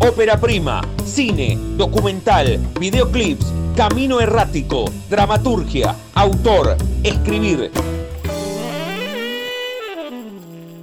ópera prima, cine, documental, videoclips, camino errático, dramaturgia, autor, escribir.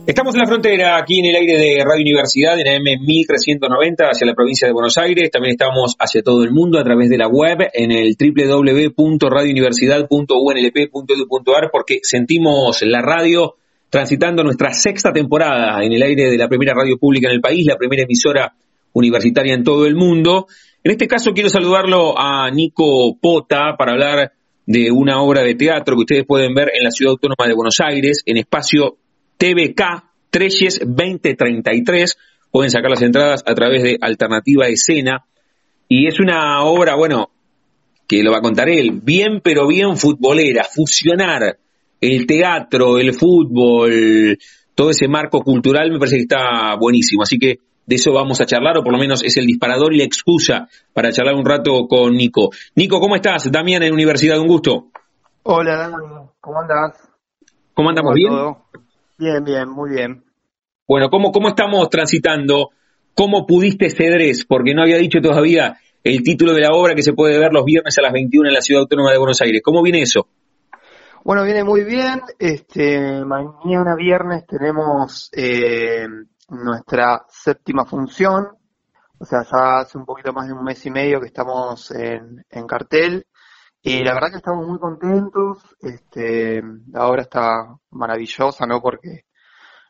Estamos en la frontera, aquí en el aire de Radio Universidad, en AM 1390, hacia la provincia de Buenos Aires. También estamos hacia todo el mundo a través de la web en el www.radiouniversidad.unlp.edu.ar porque sentimos la radio transitando nuestra sexta temporada en el aire de la primera radio pública en el país, la primera emisora universitaria en todo el mundo. En este caso quiero saludarlo a Nico Pota para hablar de una obra de teatro que ustedes pueden ver en la Ciudad Autónoma de Buenos Aires, en espacio TVK Treyes 2033. Pueden sacar las entradas a través de Alternativa Escena. Y es una obra, bueno, que lo va a contar él, bien pero bien futbolera, fusionar el teatro, el fútbol, todo ese marco cultural me parece que está buenísimo. Así que de eso vamos a charlar, o por lo menos es el disparador y la excusa para charlar un rato con Nico. Nico, ¿cómo estás? Damián en Universidad, un gusto. Hola, ¿cómo andas? ¿Cómo andamos? ¿Bien? Bien, bien, muy bien. Bueno, ¿cómo, ¿cómo estamos transitando? ¿Cómo pudiste Cedrés? Porque no había dicho todavía el título de la obra que se puede ver los viernes a las 21 en la Ciudad Autónoma de Buenos Aires. ¿Cómo viene eso? Bueno, viene muy bien. Este, mañana viernes tenemos eh, nuestra séptima función. O sea, ya hace un poquito más de un mes y medio que estamos en, cartel. Y la verdad que estamos muy contentos. Este, la está maravillosa, no porque,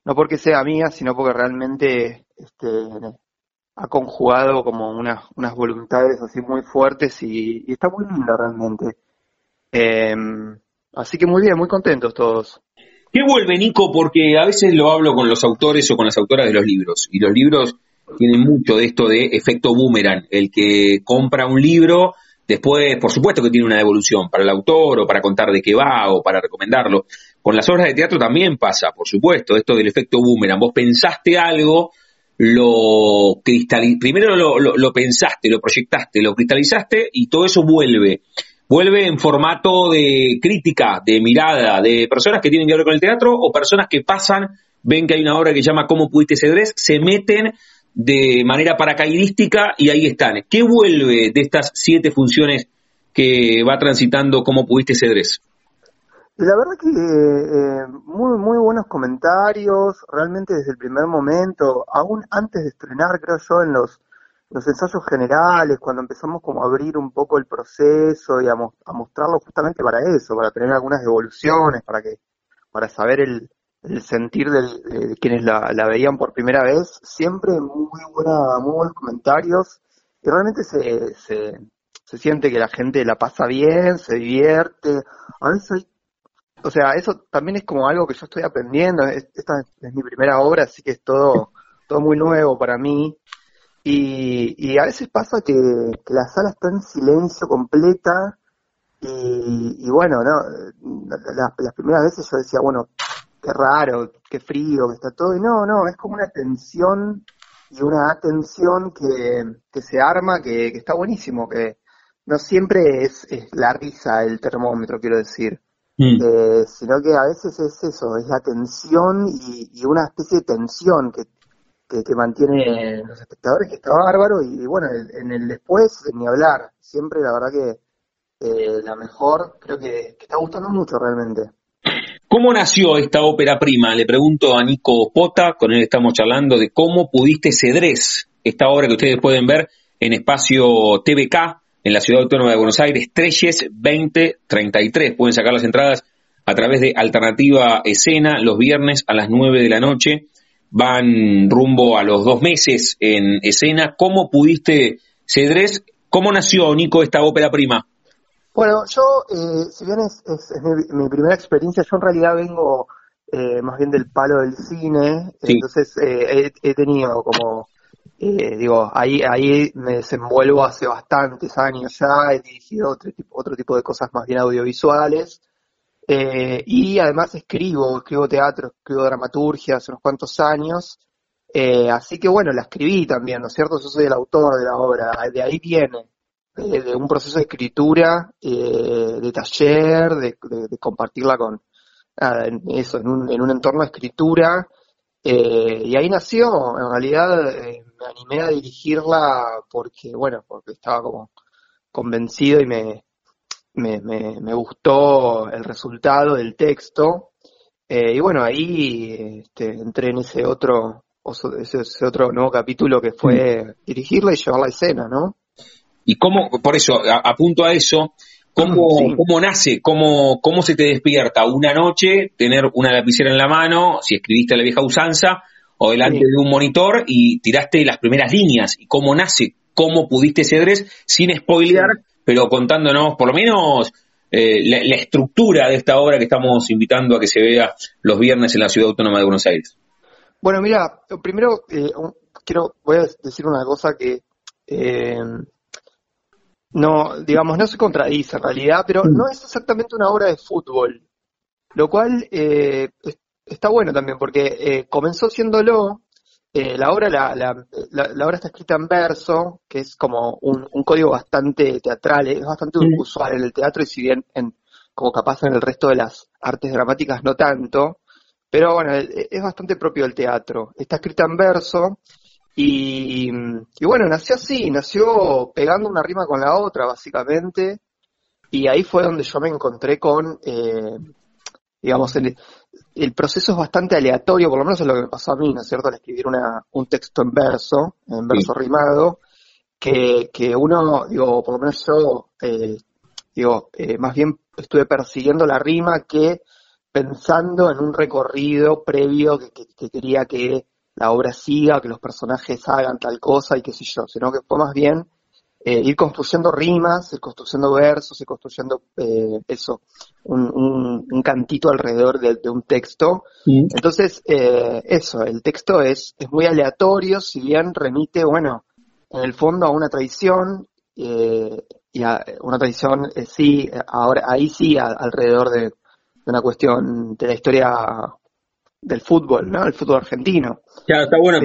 no porque sea mía, sino porque realmente este, ha conjugado como unas, unas voluntades así muy fuertes y, está muy linda realmente. Em, así que muy bien, muy contentos todos. ¿Qué vuelve, Nico? Porque a veces lo hablo con los autores o con las autoras de los libros, y los libros tienen mucho de esto de efecto boomerang. El que compra un libro, después, por supuesto que tiene una devolución para el autor o para contar de qué va o para recomendarlo. Con las obras de teatro también pasa, por supuesto, esto del efecto boomerang. Vos pensaste algo, lo cristalizaste, primero lo, lo pensaste, lo proyectaste, lo cristalizaste y todo eso vuelve vuelve en formato de crítica, de mirada, de personas que tienen que ver con el teatro o personas que pasan, ven que hay una obra que se llama ¿Cómo pudiste cedres? Se meten de manera paracaidística y ahí están. ¿Qué vuelve de estas siete funciones que va transitando ¿Cómo pudiste cedres? La verdad que eh, muy muy buenos comentarios, realmente desde el primer momento, aún antes de estrenar creo yo en los los ensayos generales, cuando empezamos como a abrir un poco el proceso y a, mostrarlo justamente para eso, para tener algunas evoluciones, para que, para saber el, sentir de quienes la, veían por primera vez, siempre muy buena, muy buenos comentarios y realmente se, se, siente que la gente la pasa bien, se divierte, a veces o sea, eso también es como algo que yo estoy aprendiendo. Esta es mi primera obra, así que es todo, todo muy nuevo para mí. Y, a veces pasa que, la sala está en silencio completa y, bueno, no las primeras veces yo decía, bueno, qué raro, qué frío, que está todo, y no, no, es como una tensión y una atención que, se arma, que, está buenísimo, que no siempre es, la risa el termómetro, quiero decir, mm. eh, sino que a veces es eso, es la tensión y, y una especie de tensión que, que, mantiene los espectadores, que está bárbaro, y, bueno, en el después, ni hablar, siempre la verdad que eh, la mejor, creo que, está gustando mucho realmente. ¿Cómo nació esta ópera prima? Le pregunto a Nico Pota, con él estamos charlando de cómo pudiste Cedrés, esta obra que ustedes pueden ver en espacio TVK, en la Ciudad Autónoma de Buenos Aires, Treyes 2033. Pueden sacar las entradas a través de Alternativa Escena los viernes a las 9 de la noche van rumbo a los dos meses en escena. ¿Cómo pudiste, Cedrés, cómo nació, Nico, esta ópera prima? Bueno, yo, eh, si bien es, mi, primera experiencia, yo en realidad vengo eh, más bien del palo del cine, entonces eh, he, tenido como eh, digo, ahí, ahí me desenvuelvo hace bastantes años ya, he dirigido otro tipo, otro tipo de cosas más bien audiovisuales, eh, y además escribo, escribo teatro, escribo dramaturgia hace unos cuantos años, eh, así que bueno, la escribí también, ¿no es cierto? Yo soy el autor de la obra, de ahí viene, de, un proceso de escritura, de taller, de, compartirla con, eso, en un, en un entorno de escritura, eh, y ahí nació, en realidad eh, me animé a dirigirla porque, bueno, porque estaba como convencido y me, me, me, gustó el resultado del texto. Eh, y bueno, ahí este, entré en ese otro, ese, otro nuevo capítulo que fue dirigirla y llevar la escena, ¿no? Y cómo, por eso, apunto a eso, ¿Cómo, ¿Cómo, nace? ¿Cómo, ¿Cómo se te despierta una noche tener una lapicera en la mano, si escribiste la vieja usanza, o delante de un monitor y tiraste las primeras líneas? ¿Y cómo nace? ¿Cómo pudiste cedres sin spoilear, pero contándonos por lo menos eh, la, estructura de esta obra que estamos invitando a que se vea los viernes en la Ciudad Autónoma de Buenos Aires? Bueno, mira, primero eh, quiero, voy a decir una cosa que... Eh, no, digamos, no se contradice en realidad, pero no es exactamente una obra de fútbol, lo cual eh, está bueno también, porque eh, comenzó siéndolo, eh, la, obra, la, la, la, obra está escrita en verso, que es como un, un código bastante teatral, es bastante usual en el teatro y si bien en, como capaz en el resto de las artes dramáticas no tanto, pero bueno, es bastante propio del teatro. Está escrita en verso y, bueno, nació así, nació pegando una rima con la otra, básicamente. Y ahí fue donde yo me encontré con, eh, digamos, el, el, proceso es bastante aleatorio, por lo menos es lo que me pasó a mí, ¿no es cierto? Al escribir una, un texto en verso, en verso rimado, que, que uno, digo, por lo menos yo, eh, digo, eh, más bien estuve persiguiendo la rima que pensando en un recorrido previo que quería que la obra siga, que los personajes hagan tal cosa y qué sé yo, sino que fue más bien eh, ir construyendo rimas, ir construyendo versos, ir construyendo eh, eso, un, un, cantito alrededor de, un texto. Entonces, eh, eso, el texto es, es muy aleatorio, si bien remite, bueno, en el fondo a una tradición, y a una tradición, sí, ahora ahí sí, alrededor de, de una cuestión de la historia del fútbol, ¿no? El fútbol argentino. Ya, está bueno,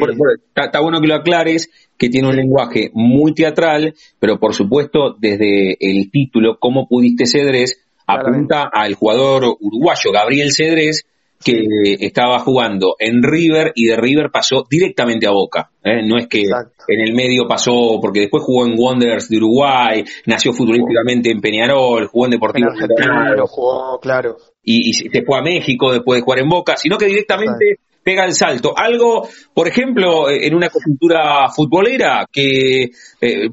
está, bueno que lo aclares, que tiene un lenguaje muy teatral, pero por supuesto desde el título, ¿Cómo pudiste Cedrés? apunta al jugador uruguayo Gabriel Cedrés, que estaba jugando en River y de River pasó directamente a Boca. ¿eh? No es que en el medio pasó, porque después jugó en Wanderers de Uruguay, nació futbolísticamente en Peñarol, jugó en Deportivo Claro, jugó, claro y, y, se fue a México después de jugar en Boca, sino que directamente pega el salto. Algo, por ejemplo, en una coyuntura futbolera que eh,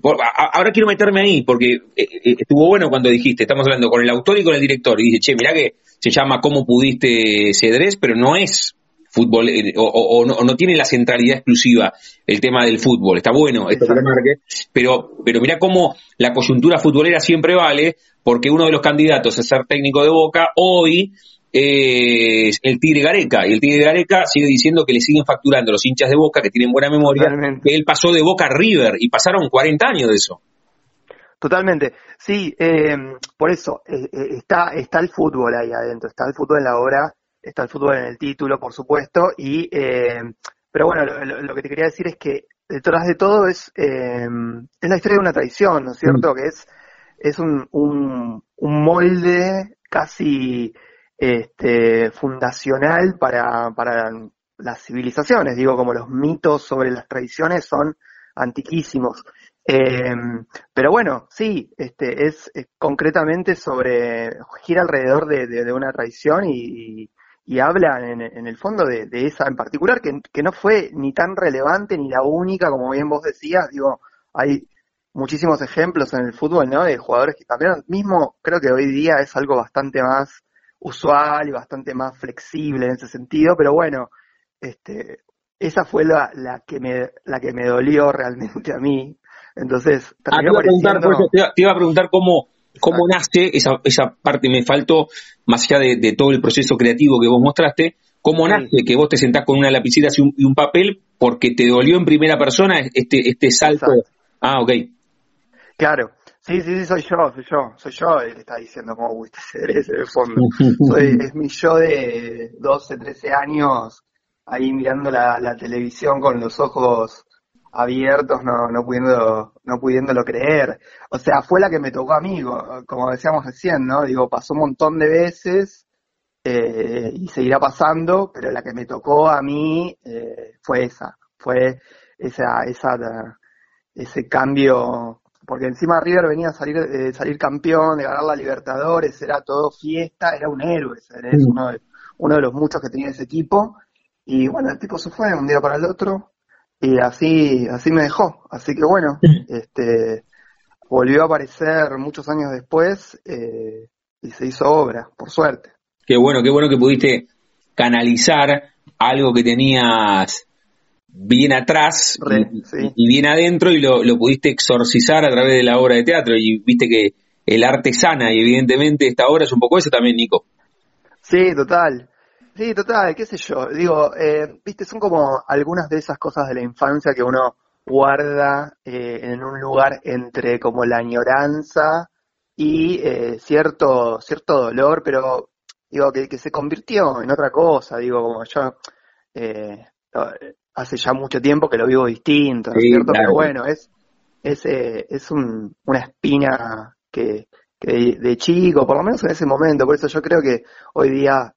ahora quiero meterme ahí porque eh, eh, estuvo bueno cuando dijiste, estamos hablando con el autor y con el director y dice, che, mirá que se llama ¿Cómo pudiste Cedrés? Pero no es fútbol o, no, tiene la centralidad exclusiva el tema del fútbol. Está bueno esto que marque, pero, pero mira cómo la coyuntura futbolera siempre vale, porque uno de los candidatos a ser técnico de Boca hoy es el Tigre Gareca, y el Tigre Gareca sigue diciendo que le siguen facturando los hinchas de Boca, que tienen buena memoria, que él pasó de Boca a River, y pasaron 40 años de eso. Totalmente, sí, eh, por eso eh, eh, está, está el fútbol ahí adentro, está el fútbol en la obra, está el fútbol en el título, por supuesto, y pero bueno, lo, que te quería decir es que detrás de todo es, es la historia de una tradición, ¿no es cierto? Mm. Que es es un, un, molde casi este, fundacional para, para las civilizaciones, digo, como los mitos sobre las tradiciones son antiquísimos. Em, pero bueno, sí, este, es, concretamente sobre, gira alrededor de, una tradición y, y, habla en, en, el fondo de, esa en particular, que, que, no fue ni tan relevante ni la única, como bien vos decías, digo, hay muchísimos ejemplos en el fútbol, ¿no? De jugadores que cambiaron. Mismo creo que hoy día es algo bastante más usual y bastante más flexible en ese sentido, pero bueno, este, esa fue la, la que me la que me dolió realmente a mí. Entonces, ah, te, iba a preguntar, cómo cómo nace esa, esa parte me faltó más allá de, todo el proceso creativo que vos mostraste, ¿Cómo nace que vos te sentás con una lapicita y un, papel porque te dolió en primera persona este, este salto? Ah, ok. Claro. Sí, sí, sí, soy yo, soy yo, soy yo el que está diciendo cómo pudiste ser ese de fondo. soy, es mi yo de 12, 13 años ahí mirando la, la televisión con los ojos abiertos, no, no pudiendo, no pudiéndolo creer. O sea, fue la que me tocó a mí, como decíamos recién, ¿no? Digo, pasó un montón de veces eh, y seguirá pasando, pero la que me tocó a mí eh, fue esa, fue esa, esa, ese cambio, porque encima River venía a salir, eh, salir campeón, de ganar la Libertadores, era todo fiesta, era un héroe, era uno, de, uno de los muchos que tenía ese equipo, y bueno, el tipo se fue un día para el otro, y así, así me dejó. Así que bueno, este, volvió a aparecer muchos años después eh, y se hizo obra, por suerte. Qué bueno, qué bueno que pudiste canalizar algo que tenías bien atrás y, bien adentro y lo, lo, pudiste exorcizar a través de la obra de teatro y viste que el arte sana y evidentemente esta obra es un poco eso también, Nico. Sí, total. Sí, total, qué sé yo. Digo, eh, viste, son como algunas de esas cosas de la infancia que uno guarda eh, en un lugar entre como la añoranza y eh, cierto, cierto dolor, pero digo, que, que, se convirtió en otra cosa. Digo, como yo hace ya mucho tiempo que lo vivo distinto, ¿no es cierto? Pero bueno, es, es, es un, una espina que, que de, chico, por lo menos en ese momento, por eso yo creo que hoy día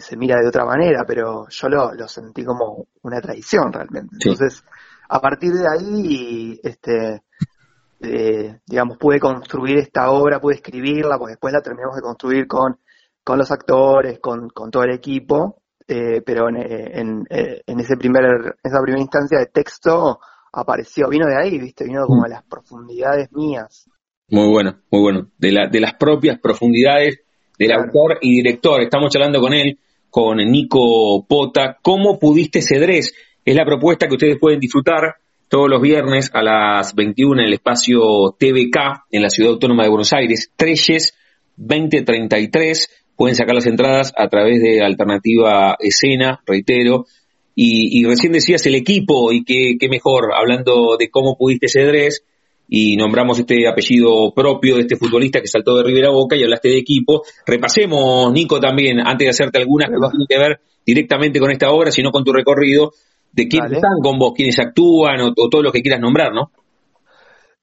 se, mira de otra manera, pero yo lo, lo sentí como una tradición realmente. Entonces, a partir de ahí, este, eh, digamos, pude construir esta obra, pude escribirla, pues después la terminamos de construir con, con los actores, con, con todo el equipo, eh, pero en, en, en, ese primer, esa primera instancia de texto apareció, vino de ahí, viste, vino como de las profundidades mías. Muy bueno, muy bueno, de, la, de las propias profundidades del autor y director. Estamos charlando con él, con Nico Pota. ¿Cómo pudiste cedres? Es la propuesta que ustedes pueden disfrutar todos los viernes a las 21 en el espacio TVK en la Ciudad Autónoma de Buenos Aires. Treyes 2033. Pueden sacar las entradas a través de Alternativa Escena, reitero. Y, recién decías el equipo y qué, mejor, hablando de cómo pudiste cedres y nombramos este apellido propio de este futbolista que saltó de Rivera Boca y hablaste de equipo. Repasemos, Nico, también, antes de hacerte algunas que no tienen que ver directamente con esta obra, sino con tu recorrido, de quiénes están con vos, quiénes actúan o, todo lo que quieras nombrar, ¿no?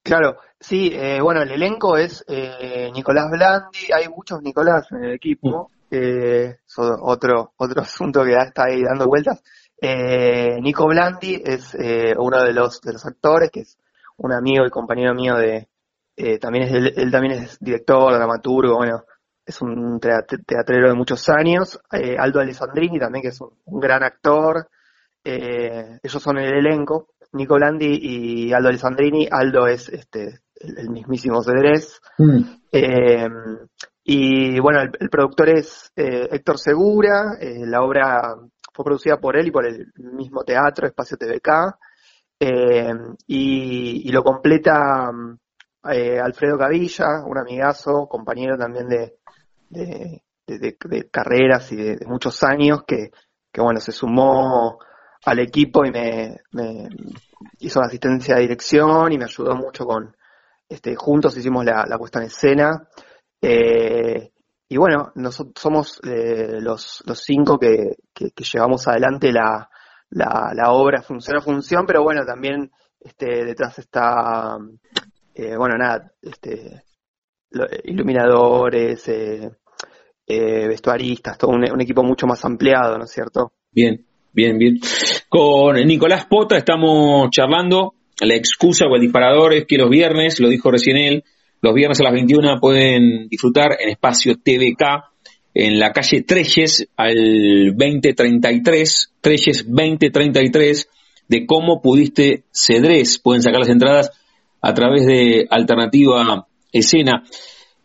Claro, sí, eh, bueno, el elenco es eh, Nicolás Blandi, hay muchos Nicolás en el equipo, mm. eh, otro, otro asunto que está ahí dando vueltas. Eh, Nico Blandi es uno de los, de los actores que es un amigo y compañero mío de, eh, también es, él, también es director, dramaturgo, bueno, es un teatrero de muchos años, eh, Aldo Alessandrini también, que es un, gran actor, eh, ellos son el elenco, Nico Landi y Aldo Alessandrini, Aldo es este el, mismísimo Cedrés, mm. y bueno, el, productor es Héctor Segura, la obra fue producida por él y por el mismo teatro, Espacio TVK, eh, y, lo completa eh, Alfredo Cavilla, un amigazo, compañero también de, carreras y de, muchos años, que, bueno, se sumó al equipo y me, hizo la asistencia de dirección y me ayudó mucho con, este, juntos hicimos la, puesta en escena. Eh, y bueno, nosotros somos los, los cinco que, que, llevamos adelante la, la, la obra funciona función, pero bueno, también este, detrás está, eh, bueno, nada, este, iluminadores, eh, eh, vestuaristas, todo un, equipo mucho más ampliado, ¿no es cierto? Bien, bien, bien. Con Nicolás Pota estamos charlando. La excusa o el disparador es que los viernes, lo dijo recién él, los viernes a las 21 pueden disfrutar en espacio TVK en la calle Treyes al 2033, Treyes 2033, de cómo pudiste Cedrés. Pueden sacar las entradas a través de Alternativa Escena.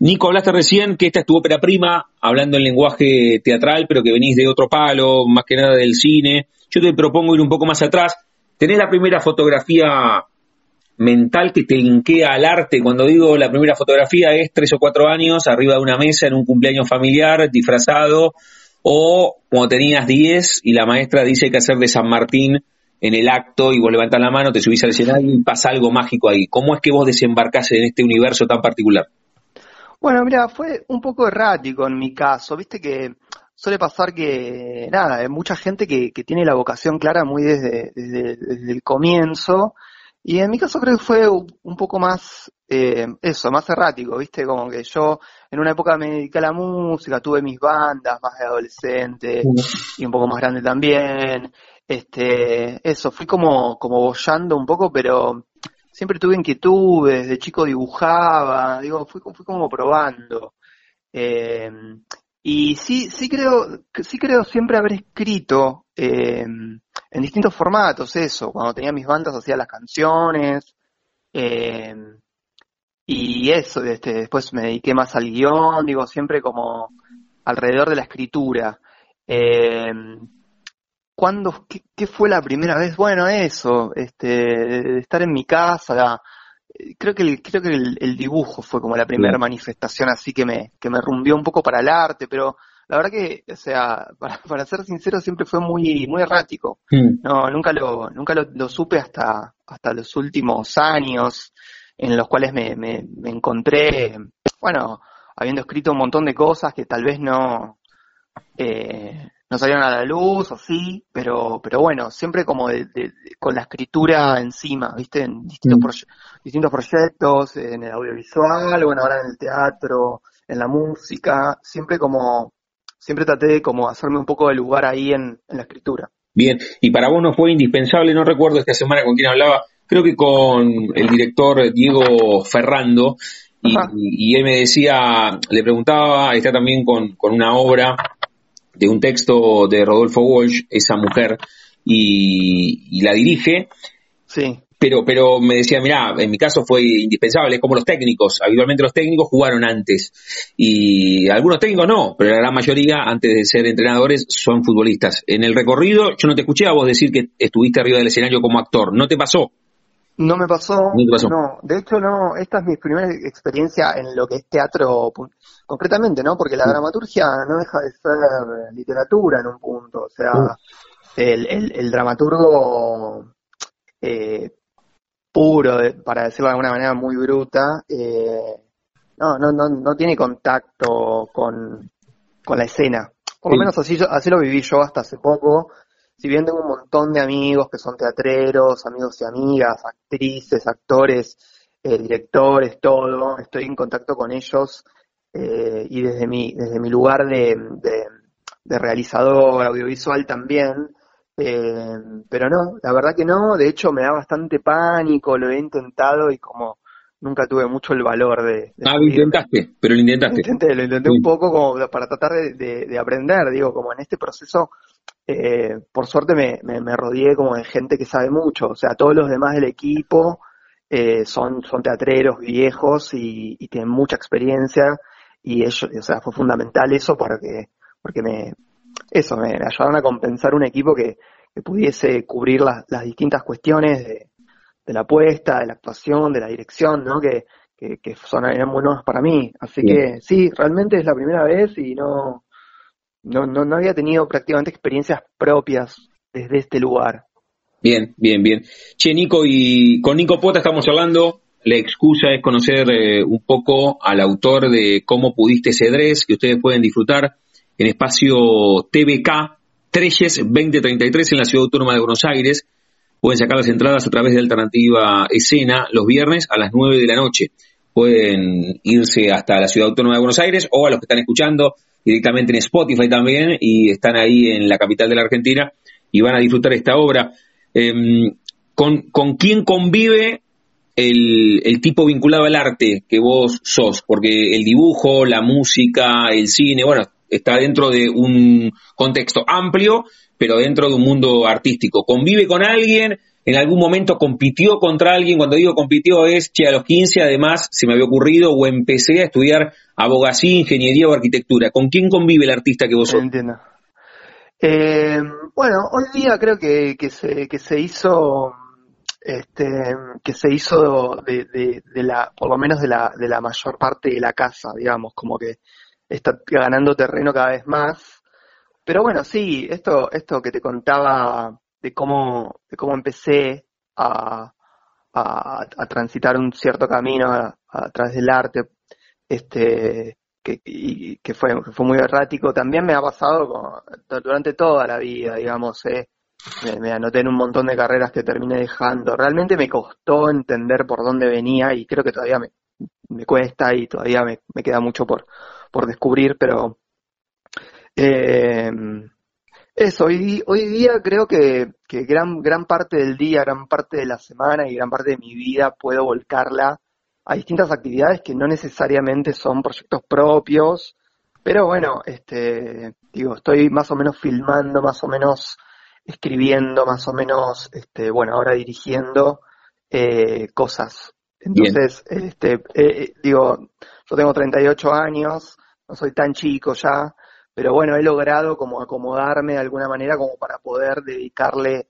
Nico, hablaste recién que esta es tu ópera prima, hablando en lenguaje teatral, pero que venís de otro palo, más que nada del cine. Yo te propongo ir un poco más atrás. Tenés la primera fotografía mental que te linkea al arte. Cuando digo la primera fotografía es tres o cuatro años arriba de una mesa en un cumpleaños familiar, disfrazado, o cuando tenías 10 y la maestra dice que hacer de San Martín en el acto y vos levantás la mano, te subís al escenario y pasa algo mágico ahí. ¿Cómo es que vos desembarcás en este universo tan particular? Bueno, mira, fue un poco errático en mi caso. Viste que suele pasar que, nada, hay mucha gente que, tiene la vocación clara muy desde, el comienzo. Y en mi caso creo que fue un poco más, eh, eso, más errático, viste, como que yo en una época me dediqué a la música, tuve mis bandas más de adolescente y un poco más grande también. Este, eso, fui como, como bollando un poco, pero siempre tuve inquietudes, de chico dibujaba, digo, fui, fui como probando. Eh, y sí, sí creo, sí creo siempre haber escrito eh, en distintos formatos eso. Cuando tenía mis bandas hacía las canciones. Eh, y eso, este, después me dediqué más al guion, digo, siempre como alrededor de la escritura. Eh, ¿Cuándo, qué, fue la primera vez? Bueno, eso, este, de estar en mi casa, creo que el, creo que el, dibujo fue como la primera manifestación así que me, que me rumbió un poco para el arte, pero la verdad que, o sea, para, para ser sincero, siempre fue muy, muy errático. Hmm. No, nunca lo, nunca lo, supe hasta, hasta los últimos años en los cuales me, me, me encontré, bueno, habiendo escrito un montón de cosas que tal vez no, eh, no salieron a la luz o sí, pero, pero bueno, siempre como de, con la escritura encima, ¿viste? En distintos, mm. distintos proyectos, en el audiovisual, bueno, ahora en el teatro, en la música, siempre como, siempre traté de como hacerme un poco de lugar ahí en, la escritura. Bien, y para vos no fue indispensable, no recuerdo esta semana con quién hablaba, creo que con el director Diego Ferrando, y, y, él me decía, le preguntaba, está también con, con una obra de un texto de Rodolfo Walsh, esa mujer, y, la dirige. Sí. Pero, pero me decía, mira, en mi caso fue indispensable, como los técnicos, habitualmente los técnicos jugaron antes, y algunos técnicos no, pero la gran mayoría, antes de ser entrenadores, son futbolistas. En el recorrido, yo no te escuché a vos decir que estuviste arriba del escenario como actor, ¿no te pasó? No me pasó, no, de hecho no, esta es mi primera experiencia en lo que es teatro concretamente, ¿no? Porque la dramaturgia no deja de ser literatura en un punto, o sea, el, el, dramaturgo eh, puro, para decirlo de alguna manera muy bruta, eh, no, no, no, no tiene contacto con, con la escena. Por lo menos así, así lo viví yo hasta hace poco, si bien tengo un montón de amigos que son teatreros, amigos y amigas, actrices, actores, eh, directores, todo, estoy en contacto con ellos eh, y desde mi, desde mi lugar de, de, realizador audiovisual también, eh, pero no, la verdad que no, de hecho me da bastante pánico, lo he intentado y como nunca tuve mucho el valor de... ah, lo intentaste, pero lo intentaste. Lo intenté, lo intenté un poco como para tratar de, de, aprender, digo, como en este proceso eh, por suerte me, me, rodeé como de gente que sabe mucho, o sea, todos los demás del equipo eh, son, son teatreros viejos y, tienen mucha experiencia y ellos, o sea, fue fundamental eso para que, porque me, eso, me ayudaron a compensar un equipo que, pudiese cubrir las, las distintas cuestiones de, de, la apuesta, de la actuación, de la dirección, ¿no? Que, que, son, eran buenos para mí. Así que sí, realmente es la primera vez y no, no, no, no había tenido prácticamente experiencias propias desde este lugar. Bien, bien, bien. Che, Nico, y con Nico Pota estamos hablando. La excusa es conocer eh, un poco al autor de Cómo pudiste cedres, que ustedes pueden disfrutar en espacio TVK Treyes 2033 en la Ciudad Autónoma de Buenos Aires. Pueden sacar las entradas a través de Alternativa Escena los viernes a las 9 de la noche. Pueden irse hasta la Ciudad Autónoma de Buenos Aires o a los que están escuchando directamente en Spotify también y están ahí en la capital de la Argentina y van a disfrutar esta obra. Em, ¿con, ¿con, quién convive el, el, tipo vinculado al arte que vos sos? Porque el dibujo, la música, el cine, bueno, está dentro de un contexto amplio, pero dentro de un mundo artístico. ¿Convive con alguien? en algún momento compitió contra alguien, cuando digo compitió es, que a los 15 además se me había ocurrido o empecé a estudiar abogacía, ingeniería o arquitectura. ¿Con quién convive el artista que vos sos? Entiendo. Eh, bueno, hoy día creo que, que, se, que se hizo este, que se hizo de, de, la, por lo menos de la, de la mayor parte de la casa, digamos, como que está ganando terreno cada vez más pero bueno, sí, esto, esto que te contaba de cómo, de cómo empecé a, a, transitar un cierto camino a, través del arte, este, que, y, que fue, fue muy errático, también me ha pasado durante toda la vida, digamos, eh, me, anoté en un montón de carreras que terminé dejando. Realmente me costó entender por dónde venía y creo que todavía me, me cuesta y todavía me, queda mucho por, por descubrir, pero eh, eso, hoy, hoy día creo que, que, gran, gran parte del día, gran parte de la semana y gran parte de mi vida puedo volcarla a distintas actividades que no necesariamente son proyectos propios, pero bueno, este, digo, estoy más o menos filmando, más o menos escribiendo, más o menos, este, bueno, ahora dirigiendo eh, cosas. Entonces, este, eh, eh, digo, yo tengo 38 años, no soy tan chico ya, pero bueno, he logrado como acomodarme de alguna manera como para poder dedicarle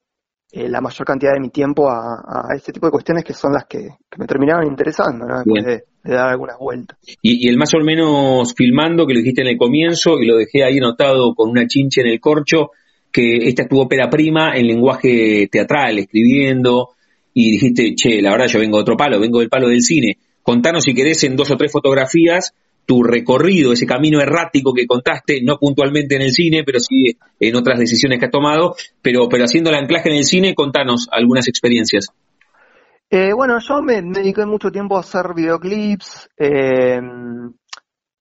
eh, la mayor cantidad de mi tiempo a, este tipo de cuestiones que son las que, me terminaron interesando, ¿no? Después de, dar algunas vueltas. Y, y, el más o menos filmando, que lo dijiste en el comienzo, y lo dejé ahí anotado con una chinche en el corcho, que esta es tu ópera prima en lenguaje teatral, escribiendo, y dijiste, che, la verdad yo vengo de otro palo, vengo del palo del cine. Contanos si querés en dos o tres fotografías tu recorrido, ese camino errático que contaste, no puntualmente en el cine, pero sí en otras decisiones que has tomado, pero, pero haciendo el anclaje en el cine, contanos algunas experiencias. Eh, bueno, yo me, dediqué mucho tiempo a hacer videoclips, eh,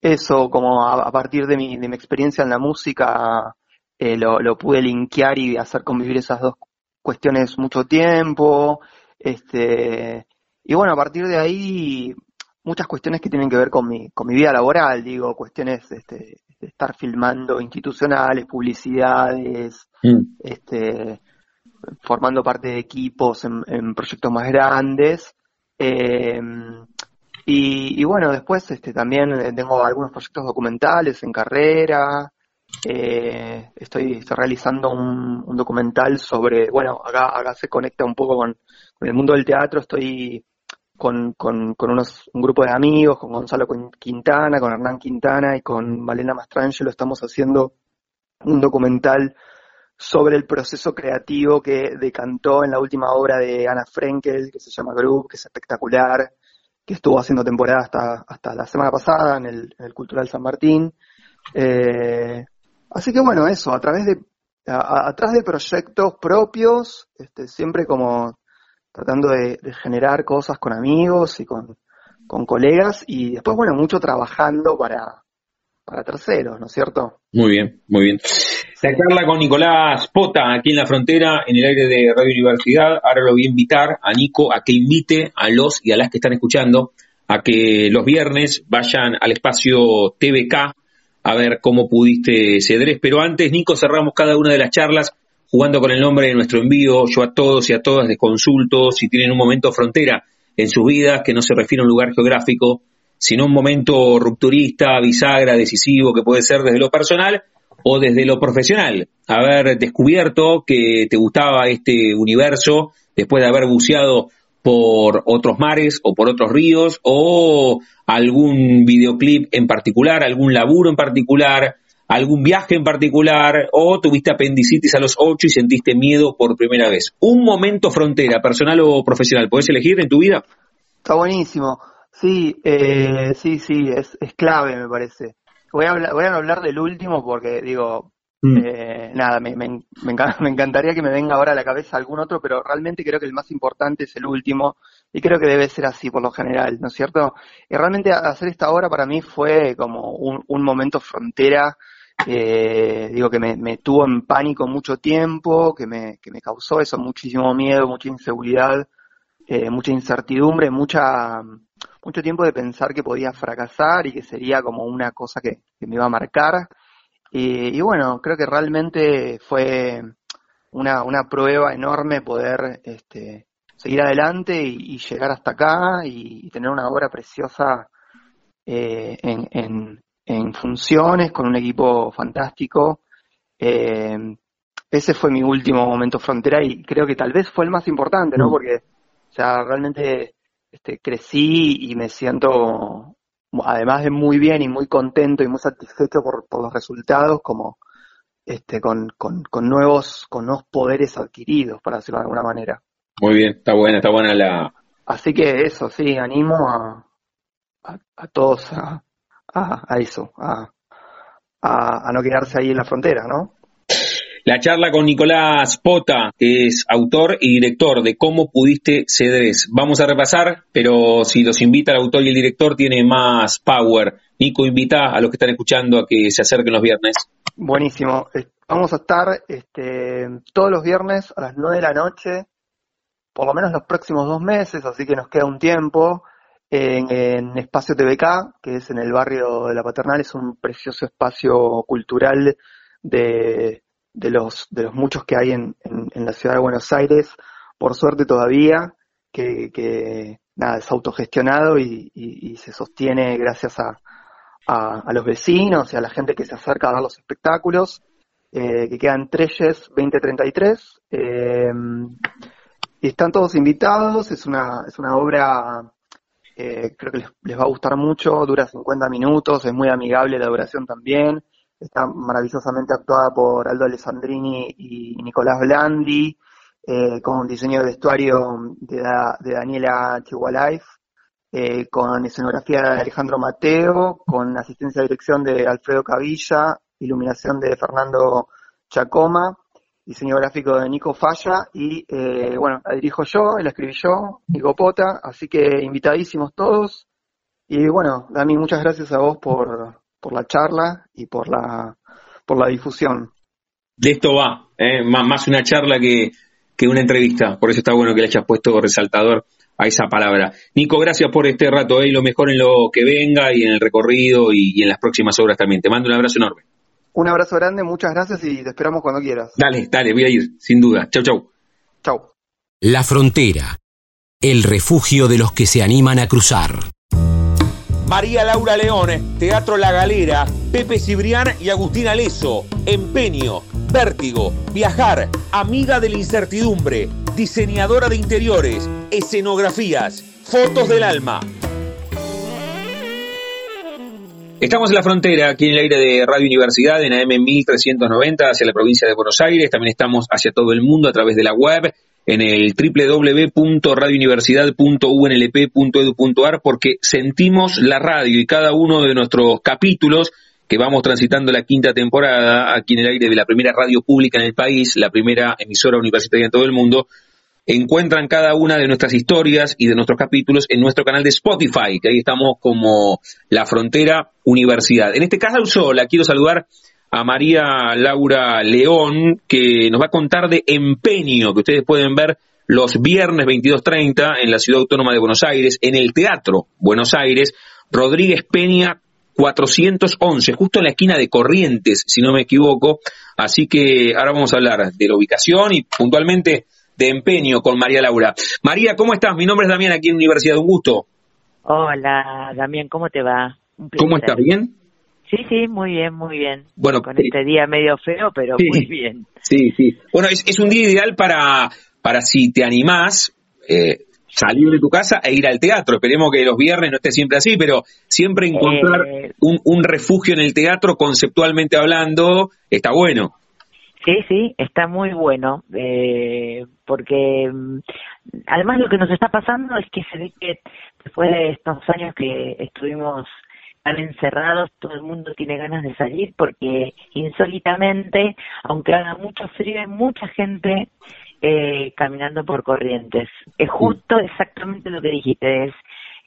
eso como a, partir de mi, de mi experiencia en la música, eh, lo, pude linkear y hacer convivir esas dos cuestiones mucho tiempo. Este, y bueno, a partir de ahí, muchas cuestiones que tienen que ver con mi, con mi vida laboral, digo, cuestiones este, de estar filmando institucionales, publicidades, mm. este, formando parte de equipos en, proyectos más grandes. Eh, y, bueno, después este, también tengo algunos proyectos documentales en carrera, eh, estoy, realizando un, documental sobre, bueno, acá, acá se conecta un poco con, el mundo del teatro, estoy con, con, unos, un grupo de amigos, con Gonzalo Quintana, con Hernán Quintana y con Malena Mastrangelo, estamos haciendo un documental sobre el proceso creativo que decantó en la última obra de Ana Frenkel, que se llama Group, que es espectacular, que estuvo haciendo temporada hasta, hasta la semana pasada en el, en Cultural San Martín. Eh, Así que bueno, eso, a través de, a, atrás de proyectos propios, este, siempre como tratando de, generar cosas con amigos y con, colegas y después, bueno, mucho trabajando para, para terceros, ¿no es cierto? Muy bien, muy bien. La charla con Nicolás Pota aquí en la frontera, en el aire de Radio Universidad. Ahora lo voy a invitar a Nico a que invite a los y a las que están escuchando a que los viernes vayan al espacio TVK a ver cómo pudiste ceder. Pero antes, Nico, cerramos cada una de las charlas jugando con el nombre de nuestro envío. Yo a todos y a todas les consulto si tienen un momento frontera en sus vidas que no se refiere a un lugar geográfico, sino un momento rupturista, bisagra, decisivo, que puede ser desde lo personal o desde lo profesional. Haber descubierto que te gustaba este universo después de haber buceado por otros mares o por otros ríos o algún videoclip en particular, algún laburo en particular, algún viaje en particular o tuviste apendicitis a los ocho y sentiste miedo por primera vez. Un momento frontera, personal o profesional, ¿puedes elegir en tu vida? Está buenísimo. Sí, eh, sí, sí, es, es clave me parece. Voy a, hablar, voy a hablar del último porque digo, Mm. Eh, nada, me, me, me, encantaría que me venga ahora a la cabeza algún otro, pero realmente creo que el más importante es el último y creo que debe ser así por lo general, ¿no es cierto? Y realmente hacer esta obra para mí fue como un, un momento frontera, eh, digo que me, tuvo en pánico mucho tiempo, que me, que me causó eso, muchísimo miedo, mucha inseguridad, eh, mucha incertidumbre, mucha mucho tiempo de pensar que podía fracasar y que sería como una cosa que, que me iba a marcar. Y, bueno, creo que realmente fue una, una prueba enorme poder este, seguir adelante y, llegar hasta acá y, tener una obra preciosa eh, en, en, funciones con un equipo fantástico. Eh, ese fue mi último momento frontera y creo que tal vez fue el más importante, ¿no? Mm. Porque, o sea, realmente este, crecí y me siento además de muy bien y muy contento y muy satisfecho por, los resultados, como, este, con, con, con, nuevos, con nuevos poderes adquiridos, para decirlo de alguna manera. Muy bien, está buena, está buena la... Así que eso, sí, animo a, a, todos a, a, eso, a, a, no quedarse ahí en la frontera, ¿no? La charla con Nicolás Pota, que es autor y director de Cómo pudiste Cedrés. Vamos a repasar, pero si los invita el autor y el director, tiene más power. Nico, invita a los que están escuchando a que se acerquen los viernes. Buenísimo. Vamos a estar este, todos los viernes a las 9 de la noche, por lo menos los próximos dos meses, así que nos queda un tiempo, en, en Espacio TVK, que es en el barrio de La Paternal, es un precioso espacio cultural de de los, de los muchos que hay en, en, la ciudad de Buenos Aires, por suerte todavía, que, que nada, es autogestionado y, y, se sostiene gracias a, a, los vecinos y a la gente que se acerca a ver los espectáculos, eh, que quedan Treyes 2033. Eh, y están todos invitados, es una, es una obra, eh, creo que les, va a gustar mucho, dura 50 minutos, es muy amigable la duración también está maravillosamente actuada por Aldo Alessandrini y Nicolás Blandi, eh, con diseño de vestuario de, Daniela Chihualife, eh, con escenografía de Alejandro Mateo, con asistencia de dirección de Alfredo Cavilla, iluminación de Fernando Chacoma, diseño gráfico de Nico Falla y eh, bueno, la dirijo yo, la escribí yo, Nico Pota, así que invitadísimos todos. Y bueno, Dami, muchas gracias a vos por, por la charla y por la, por la difusión. De esto va, ¿eh? más, una charla que, que una entrevista, por eso está bueno que le hayas puesto resaltador a esa palabra. Nico, gracias por este rato ¿eh? y lo mejor en lo que venga y en el recorrido y, en las próximas obras también. Te mando un abrazo enorme. Un abrazo grande, muchas gracias y te esperamos cuando quieras. Dale, dale, voy a ir, sin duda. Chau, chau. Chau. La frontera, el refugio de los que se animan a cruzar. María Laura Leone, Teatro La Galera, Pepe Cibrián y Agustín Aleso, Empeño, Vértigo, Viajar, Amiga de la Incertidumbre, Diseñadora de Interiores, Escenografías, Fotos del Alma. Estamos en la frontera, aquí en el aire de Radio Universidad, en AM 1390, hacia la provincia de Buenos Aires. También estamos hacia todo el mundo a través de la web en el www.radiouniversidad.unlp.edu.ar porque sentimos la radio y cada uno de nuestros capítulos que vamos transitando la quinta temporada aquí en el aire de la primera radio pública en el país, la primera emisora universitaria en todo el mundo, encuentran cada una de nuestras historias y de nuestros capítulos en nuestro canal de Spotify, que ahí estamos como La Frontera Universidad. En este caso, la quiero saludar a María Laura León, que nos va a contar de Empeño, que ustedes pueden ver los viernes 22.30 en la Ciudad Autónoma de Buenos Aires, en el Teatro Buenos Aires, Rodríguez Peña 411, justo en la esquina de Corrientes, si no me equivoco. Así que ahora vamos a hablar de la ubicación y puntualmente de empeño con María Laura. María, ¿cómo estás? Mi nombre es Damián, aquí en Universidad. Un gusto. Hola, Damián, ¿cómo te va? ¿Cómo estás? ¿Bien? Sí, sí, muy bien, muy bien. Bueno, con este día medio feo, pero muy bien. Sí, sí. Bueno, es, un día ideal para, para si te animás, eh, salir de tu casa e ir al teatro. Esperemos que los viernes no esté siempre así, pero siempre encontrar eh, un, un refugio en el teatro, conceptualmente hablando, está bueno. Sí, sí, está muy bueno, eh, porque mm, además lo que nos está pasando es que se ve que después de estos años que estuvimos encerrados, todo el mundo tiene ganas de salir porque insólitamente, aunque haga mucho frío, hay mucha gente eh, caminando por corrientes. Es justo exactamente lo que dijiste, es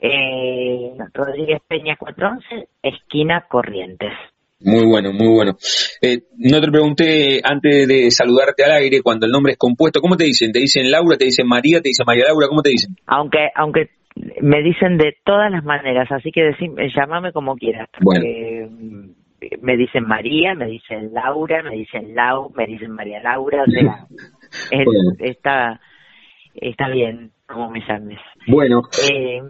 eh, Rodríguez Peña 411, esquina Corrientes. Muy bueno, muy bueno. Eh, no te pregunté antes de saludarte al aire, cuando el nombre es compuesto, ¿cómo te dicen? ¿Te dicen Laura, te dicen María, te dicen María Laura? ¿Cómo te dicen? Aunque, aunque me dicen de todas las maneras, así que llámame como quieras. Mm, me dicen María, me dicen Laura, me dicen Lau, me dicen María Laura, o sea, está, está bien como me llames. Bueno. Eh,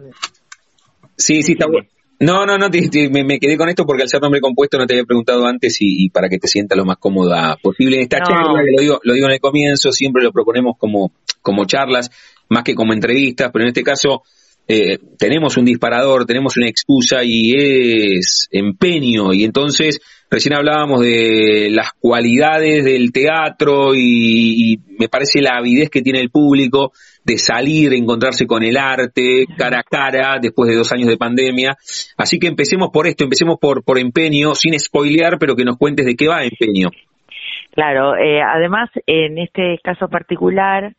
sí, sí, está bueno. No, no, no, me, quedé con esto porque al ser nombre compuesto no te había preguntado antes y, para que te sientas lo más cómoda posible en esta charla, que lo digo, lo digo en el comienzo, siempre lo proponemos como, como charlas, más que como entrevistas, pero en este caso eh, tenemos un disparador, tenemos una excusa y es empeño. Y entonces recién hablábamos de las cualidades del teatro y, me parece la avidez que tiene el público de salir, encontrarse con el arte cara a cara después de dos años de pandemia. Así que empecemos por esto, empecemos por, por empeño, sin spoilear, pero que nos cuentes de qué va empeño. Claro, eh, además en este caso particular,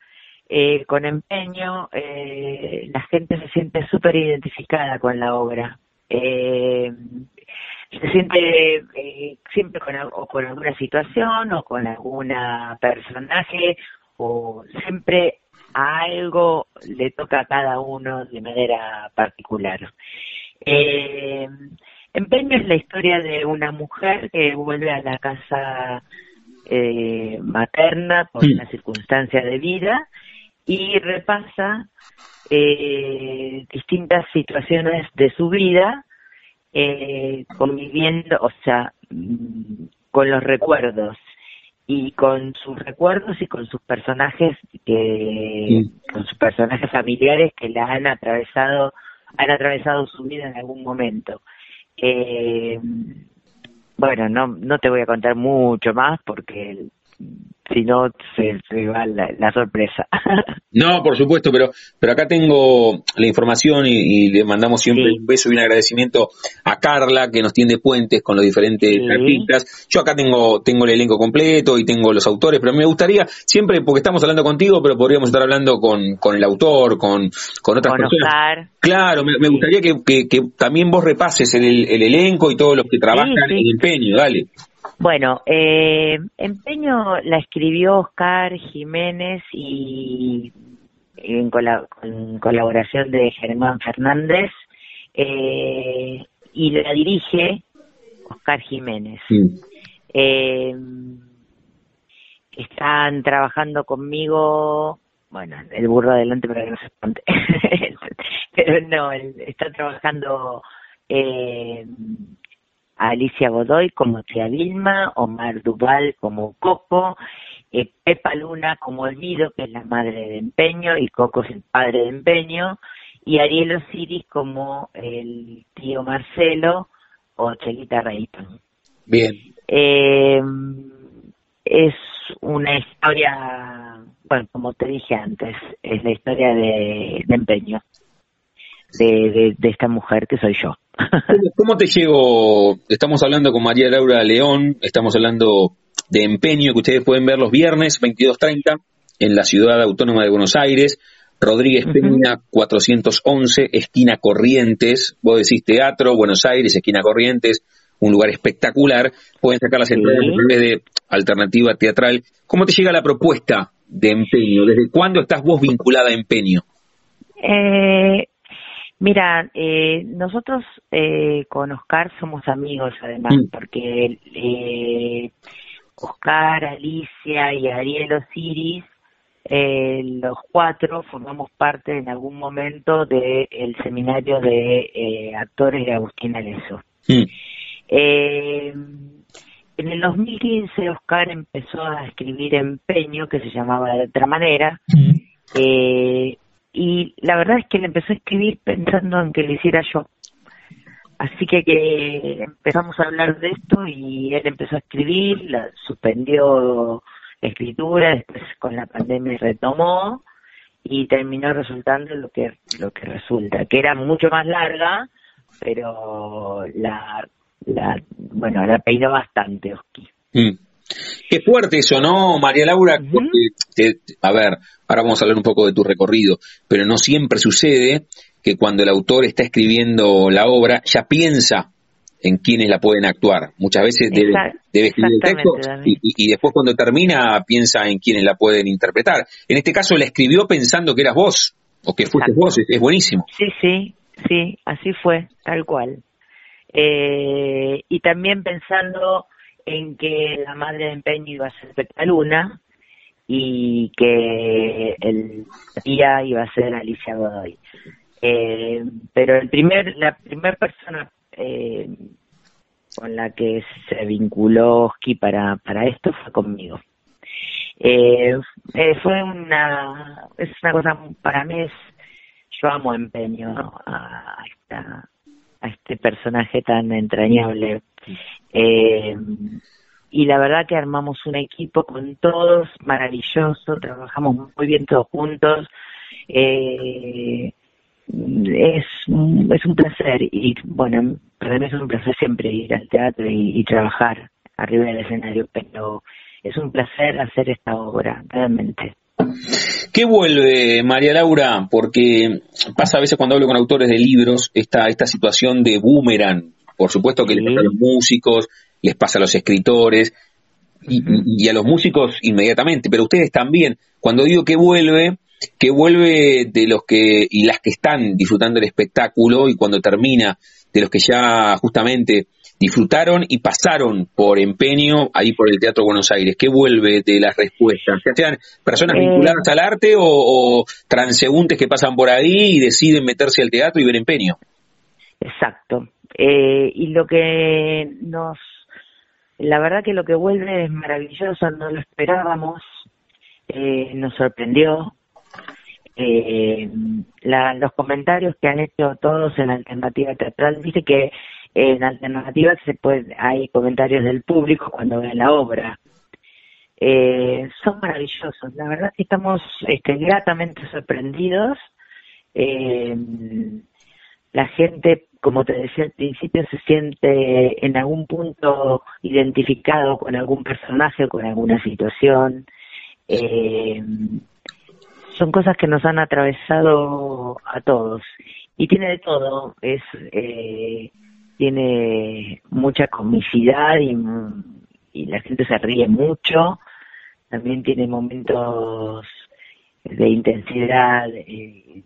eh, con empeño, eh, la gente se siente súper identificada con la obra. Eh, se siente eh, siempre con, o con alguna situación o con alguna personaje o siempre a algo le toca a cada uno de manera particular. Eh, Empeño es la historia de una mujer que vuelve a la casa eh, materna por una circunstancia de vida y repasa eh, distintas situaciones de su vida eh, conviviendo, o sea, mm, con los recuerdos. Y con sus recuerdos y con sus personajes que con sus personajes familiares que la han atravesado han atravesado su vida en algún momento. Eh, bueno no no te voy a contar mucho más porque si no se, va la, sorpresa. no, por supuesto, pero pero acá tengo la información y, le mandamos siempre un beso y un agradecimiento a Carla que nos tiende puentes con los diferentes artistas. Yo acá tengo tengo el elenco completo y tengo los autores, pero me gustaría siempre porque estamos hablando contigo, pero podríamos estar hablando con, con el autor, con con otras personas. Claro, me, gustaría que, que, también vos repases el, el elenco y todos los que trabajan en empeño, dale. Bueno, eh, Empeño la escribió Oscar Jiménez y en colaboración de Germán Fernández eh, y la dirige Oscar Jiménez. Eh, están trabajando conmigo, bueno, el burro adelante para que no se espante, pero no, está trabajando eh, Alicia Godoy como Tía Vilma, Omar Duval como Coco, eh, Pepa Luna como Olvido, que es la madre de Empeño, y Coco es el padre de Empeño, y Ariel Osiris como el tío Marcelo o Chelita Rayton. Bien. Eh, es una historia, bueno, como te dije antes, es la historia de, Empeño, de esta mujer que soy yo. ¿Cómo, te llego? Estamos hablando con María Laura León, estamos hablando de empeño que ustedes pueden ver los viernes 22.30 en la ciudad autónoma de Buenos Aires. Rodríguez Peña 411, esquina Corrientes. Vos decís teatro, Buenos Aires, esquina Corrientes, un lugar espectacular. Pueden sacar las entradas en vez de alternativa teatral. ¿Cómo te llega la propuesta de empeño? ¿Desde cuándo estás vos vinculada a empeño? Eh, Mira, eh, nosotros eh, con Oscar somos amigos además, mm. porque eh, Oscar, Alicia y Ariel Osiris, eh, los cuatro formamos parte en algún momento del seminario de eh, actores de Agustín Aleso. Mm. en el 2015 Oscar empezó a escribir Empeño, que se llamaba de otra manera, mm. eh, y la verdad es que él empezó a escribir pensando en que lo hiciera yo. Así que, que empezamos a hablar de esto y él empezó a escribir, la, suspendió la escritura, después con la pandemia retomó y terminó resultando lo que lo que resulta, que era mucho más larga, pero la, la bueno, la peinó bastante Oski. Mm. Qué fuerte eso, ¿no, María Laura? a ver, ahora vamos a hablar un poco de tu recorrido, pero no siempre sucede que cuando el autor está escribiendo la obra ya piensa en quiénes la pueden actuar. Muchas veces debe, escribir el texto y, después cuando termina piensa en quiénes la pueden interpretar. En este caso la escribió pensando que eras vos o que fuiste vos, es, buenísimo. Sí, sí, sí, así fue, tal cual. Eh, y también pensando en que la madre de empeño iba a ser Luna y que el tía iba a ser Alicia Godoy. Eh, pero el primer, la primera persona eh, con la que se vinculó Oski para, para esto fue conmigo. Eh, fue una, es una cosa, para mí es, yo amo empeño a, esta, a este personaje tan entrañable Eh, y la verdad que armamos un equipo con todos maravilloso, trabajamos muy bien todos juntos. Eh, es, es un placer y bueno, para mí es un placer siempre ir al teatro y, trabajar arriba del escenario, pero es un placer hacer esta obra, realmente. ¿Qué vuelve, María Laura? Porque pasa a veces cuando hablo con autores de libros esta, esta situación de boomerang. Por supuesto que les pasa a los músicos, les pasa a los escritores y, a los músicos inmediatamente, pero ustedes también. Cuando digo que vuelve, que vuelve de los que y las que están disfrutando el espectáculo y cuando termina de los que ya justamente disfrutaron y pasaron por empeño ahí por el Teatro Buenos Aires. ¿Qué vuelve de las respuestas? sean personas eh. vinculadas al arte o, transeúntes que pasan por ahí y deciden meterse al teatro y ver empeño. Exacto. Eh, y lo que nos, la verdad que lo que vuelve es maravilloso, no lo esperábamos, eh, nos sorprendió, eh, la, los comentarios que han hecho todos en alternativa teatral dice que en alternativa se puede hay comentarios del público cuando ven la obra. Eh, son maravillosos la verdad que estamos este, gratamente sorprendidos. Eh, la gente como te decía al principio se siente en algún punto identificado con algún personaje o con alguna situación. Eh, son cosas que nos han atravesado a todos. Y tiene de todo. Es eh, tiene mucha comicidad y, la gente se ríe mucho. También tiene momentos de intensidad y,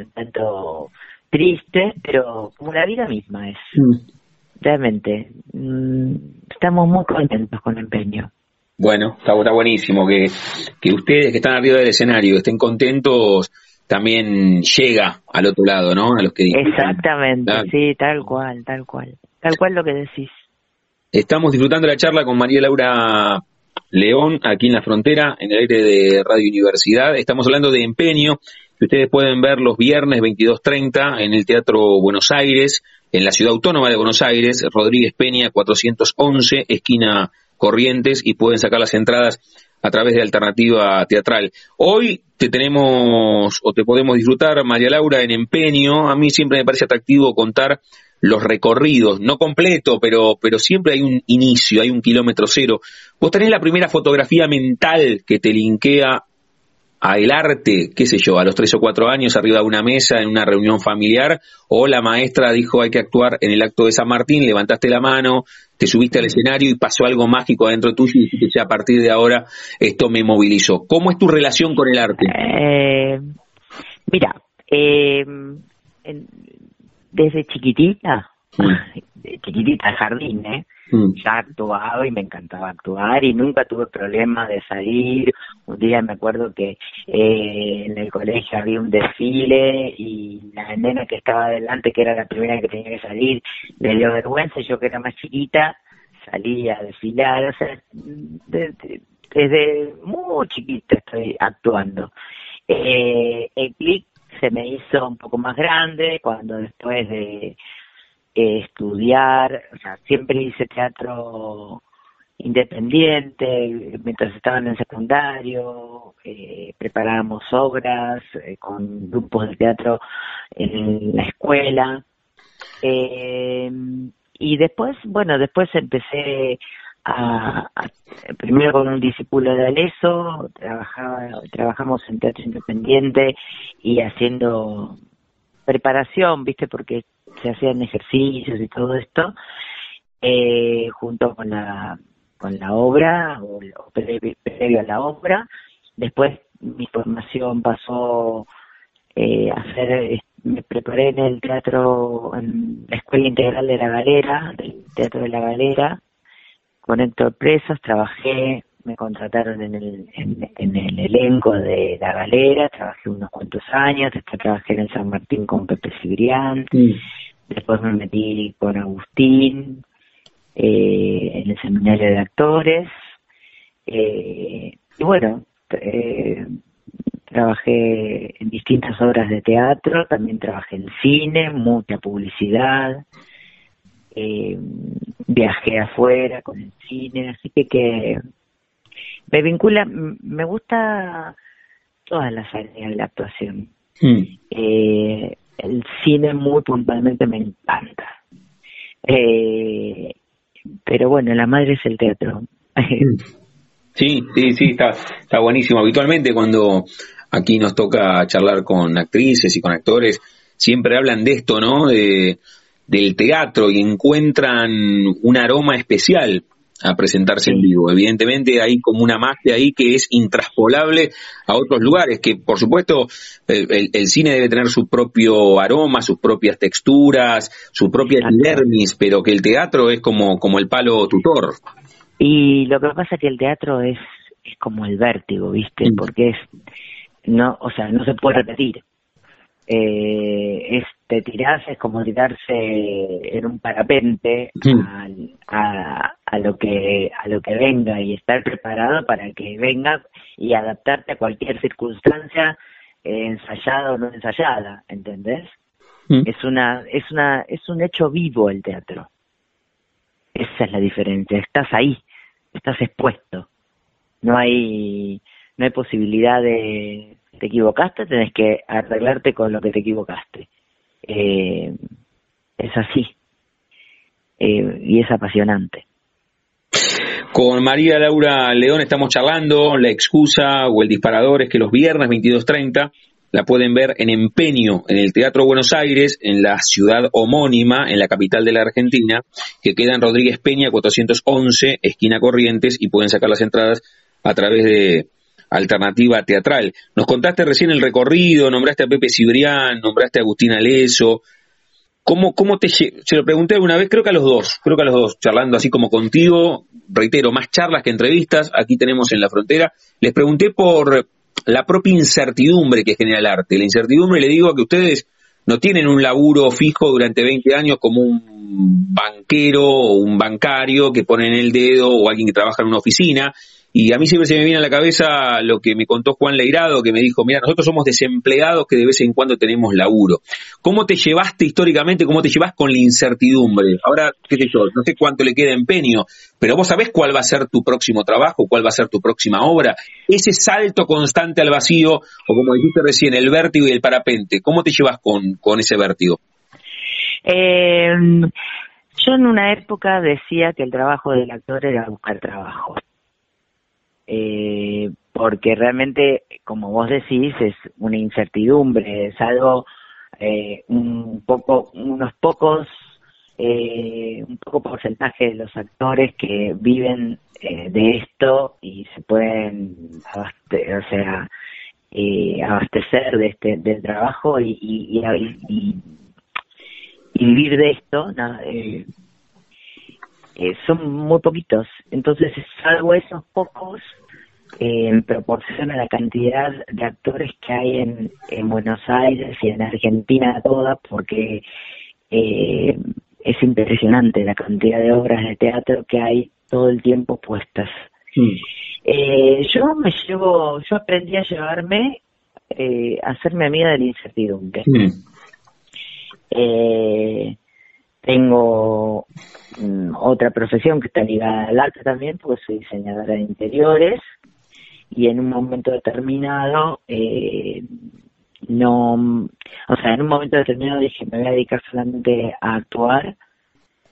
un tanto triste pero como la vida misma es realmente mm, estamos muy contentos con el empeño bueno, está, buenísimo que, que ustedes que están arriba del escenario estén contentos, también llega al otro lado, ¿no? A los que Exactamente, sí, tal cual, tal cual. Tal cual lo que decís. Estamos disfrutando la charla con María Laura León, aquí en la frontera, en el aire de Radio Universidad. Estamos hablando de empeño, que ustedes pueden ver los viernes 22.30 en el Teatro Buenos Aires, en la Ciudad Autónoma de Buenos Aires, Rodríguez Peña 411, esquina Corrientes y pueden sacar las entradas a través de Alternativa Teatral. Hoy te tenemos o te podemos disfrutar, María Laura, en empeño. A mí siempre me parece atractivo contar los recorridos, no completo, pero, pero siempre hay un inicio, hay un kilómetro cero. Vos tenés la primera fotografía mental que te linkea a el arte, qué sé yo, a los tres o cuatro años arriba de una mesa en una reunión familiar, o la maestra dijo hay que actuar en el acto de San Martín, levantaste la mano, te subiste al escenario y pasó algo mágico adentro tuyo y dijiste a partir de ahora esto me movilizó. ¿Cómo es tu relación con el arte? Eh, mira, eh, desde chiquitita, mm. chiquitita jardín, ¿eh? Mm. ya actuaba y me encantaba actuar y nunca tuve problemas de salir. Un día me acuerdo que eh, en el colegio había un desfile y la nena que estaba adelante, que era la primera que tenía que salir, le dio vergüenza. Yo que era más chiquita, salía a desfilar. O sea, desde, muy chiquita estoy actuando. Eh, el clic se me hizo un poco más grande cuando después de estudiar, o sea, siempre hice teatro independiente, mientras estaba en secundario, eh, preparábamos obras eh, con grupos de teatro en la escuela. Eh, y después, bueno, después empecé a, primero con un discípulo de Aleso, trabajaba, trabajamos en teatro independiente y haciendo preparación, viste, porque se hacían ejercicios y todo esto, eh, junto con la, con la obra, o, previo, a la obra. Después mi formación pasó eh, a hacer, me preparé en el teatro, en la Escuela Integral de la Galera, del Teatro de la Galera, con Héctor Presas, trabajé me contrataron en el, en, el elenco de La Galera, trabajé unos cuantos años, después trabajé en el San Martín con Pepe Cibrián, después me metí con Agustín eh, en el seminario de actores, eh, y bueno, eh, trabajé en distintas obras de teatro, también trabajé en cine, mucha publicidad, viajé afuera con el cine, así que que me vincula, me gusta todas las áreas de la actuación. Mm. Eh, el cine muy puntualmente me encanta. Eh, pero bueno, la madre es el teatro. Sí, sí, sí, está, está buenísimo. Habitualmente cuando aquí nos toca charlar con actrices y con actores, siempre hablan de esto, ¿no? De, del teatro y encuentran un aroma especial a presentarse en vivo. Evidentemente hay como una magia ahí que es intraspolable a otros lugares, que por supuesto el, cine debe tener su propio aroma, sus propias texturas, su propia epidermis, pero que el teatro es como, como el palo tutor. Y lo que pasa es que el teatro es, es como el vértigo, ¿viste? Mm. Porque es, no, o sea, no se puede repetir eh, es, te tirás, es como tirarse en un parapente a, a, lo que a lo que venga y estar preparado para que venga y adaptarte a cualquier circunstancia eh, ensayada o no ensayada, ¿entendés? Mm. Es una es una es un hecho vivo el teatro. Esa es la diferencia. Estás ahí, estás expuesto. No hay no hay posibilidad de te equivocaste, tenés que arreglarte con lo que te equivocaste. Eh, es así. Eh, y es apasionante. Con María Laura León estamos charlando, la excusa o el disparador es que los viernes 22.30 la pueden ver en empeño en el Teatro Buenos Aires, en la ciudad homónima, en la capital de la Argentina, que queda en Rodríguez Peña 411, esquina Corrientes, y pueden sacar las entradas a través de alternativa teatral. Nos contaste recién el recorrido, nombraste a Pepe Cibrián, nombraste a Agustín Aleso. ¿Cómo, cómo te se lo pregunté alguna vez, creo que a los dos, creo que a los dos, charlando así como contigo, reitero, más charlas que entrevistas, aquí tenemos en la frontera. Les pregunté por la propia incertidumbre que genera el arte. La incertidumbre, le digo que ustedes no tienen un laburo fijo durante 20 años como un banquero o un bancario que pone en el dedo o alguien que trabaja en una oficina, y a mí siempre se me viene a la cabeza lo que me contó Juan Leirado, que me dijo, mira, nosotros somos desempleados que de vez en cuando tenemos laburo. ¿Cómo te llevaste históricamente, cómo te llevas con la incertidumbre? Ahora, qué sé yo, no sé cuánto le queda empeño, pero vos sabés cuál va a ser tu próximo trabajo, cuál va a ser tu próxima obra. Ese salto constante al vacío, o como dijiste recién, el vértigo y el parapente, ¿cómo te llevas con, con ese vértigo? Eh, yo en una época decía que el trabajo del actor era buscar trabajo eh, porque realmente, como vos decís, es una incertidumbre, es algo eh, un poco, unos pocos, eh, un poco porcentaje de los actores que viven eh, de esto y se pueden abastecer, o sea, eh, abastecer de este del trabajo y, y, y, y vivir de esto, eh, eh, son muy poquitos. Entonces, salvo esos pocos, en proporción a la cantidad de actores que hay en, en Buenos Aires y en Argentina toda, porque eh, es impresionante la cantidad de obras de teatro que hay todo el tiempo puestas. Eh, yo me llevo, yo aprendí a llevarme, eh, a hacerme amiga de la incertidumbre. Eh, tengo mm, otra profesión que está ligada al arte también, porque soy diseñadora de interiores y en un momento determinado eh, no, o sea, en un momento determinado dije me voy a dedicar solamente a actuar.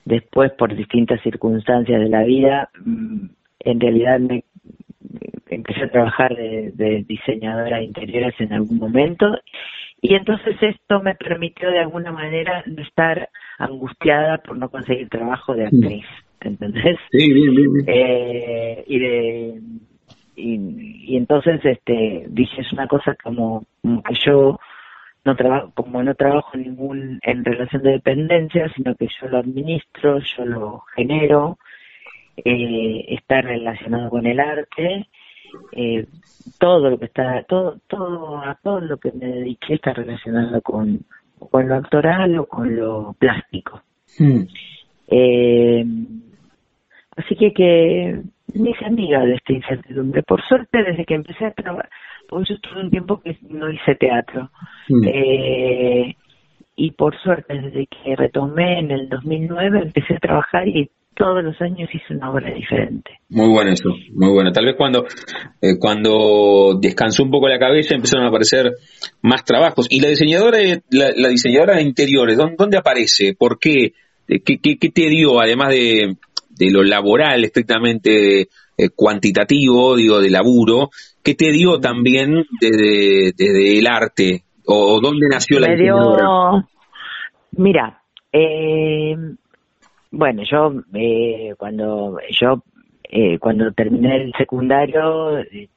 Después, por distintas circunstancias de la vida, mm, en realidad me empecé a trabajar de, de diseñadora de interiores en algún momento y entonces esto me permitió de alguna manera no estar angustiada por no conseguir trabajo de actriz, ¿entendés? Sí, bien, bien, Eh, y de y, entonces este dije es una cosa como, que yo no trabajo como no trabajo ningún en relación de dependencia sino que yo lo administro yo lo genero eh, está relacionado con el arte eh, todo lo que está todo todo a todo lo que me dediqué está relacionado con con lo actoral o con lo plástico hmm. eh, así que que me hice amiga de esta incertidumbre. Por suerte, desde que empecé a trabajar, porque yo estuve un tiempo que no hice teatro. Mm. Eh, y por suerte, desde que retomé en el 2009, empecé a trabajar y todos los años hice una obra diferente. Muy bueno eso, muy bueno. Tal vez cuando, eh, cuando descansó un poco la cabeza empezaron a aparecer más trabajos. ¿Y la diseñadora, la, diseñadora de interiores, ¿dónde, aparece? ¿Por qué? ¿Qué, qué, te dio, además de, de lo laboral estrictamente eh, cuantitativo, digo, de laburo, qué te dio también desde, desde el arte? ¿O dónde nació la diseñadora? Mira, eh, bueno, yo eh, cuando yo eh, cuando terminé el secundario eh,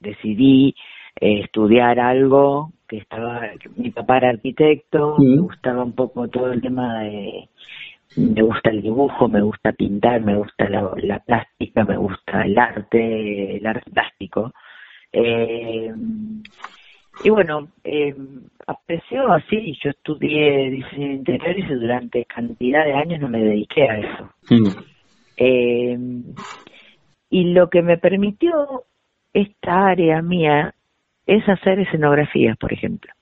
decidí estudiar algo que estaba mi papá era arquitecto, me gustaba un poco todo el tema de me gusta el dibujo, me gusta pintar, me gusta la, plástica, me gusta el arte, el arte plástico. Eh, y bueno, eh, apreció así, yo estudié diseño de interiores y durante cantidad de años no me dediqué a eso. Mm. Eh, y lo que me permitió esta área mía es hacer escenografías, por ejemplo.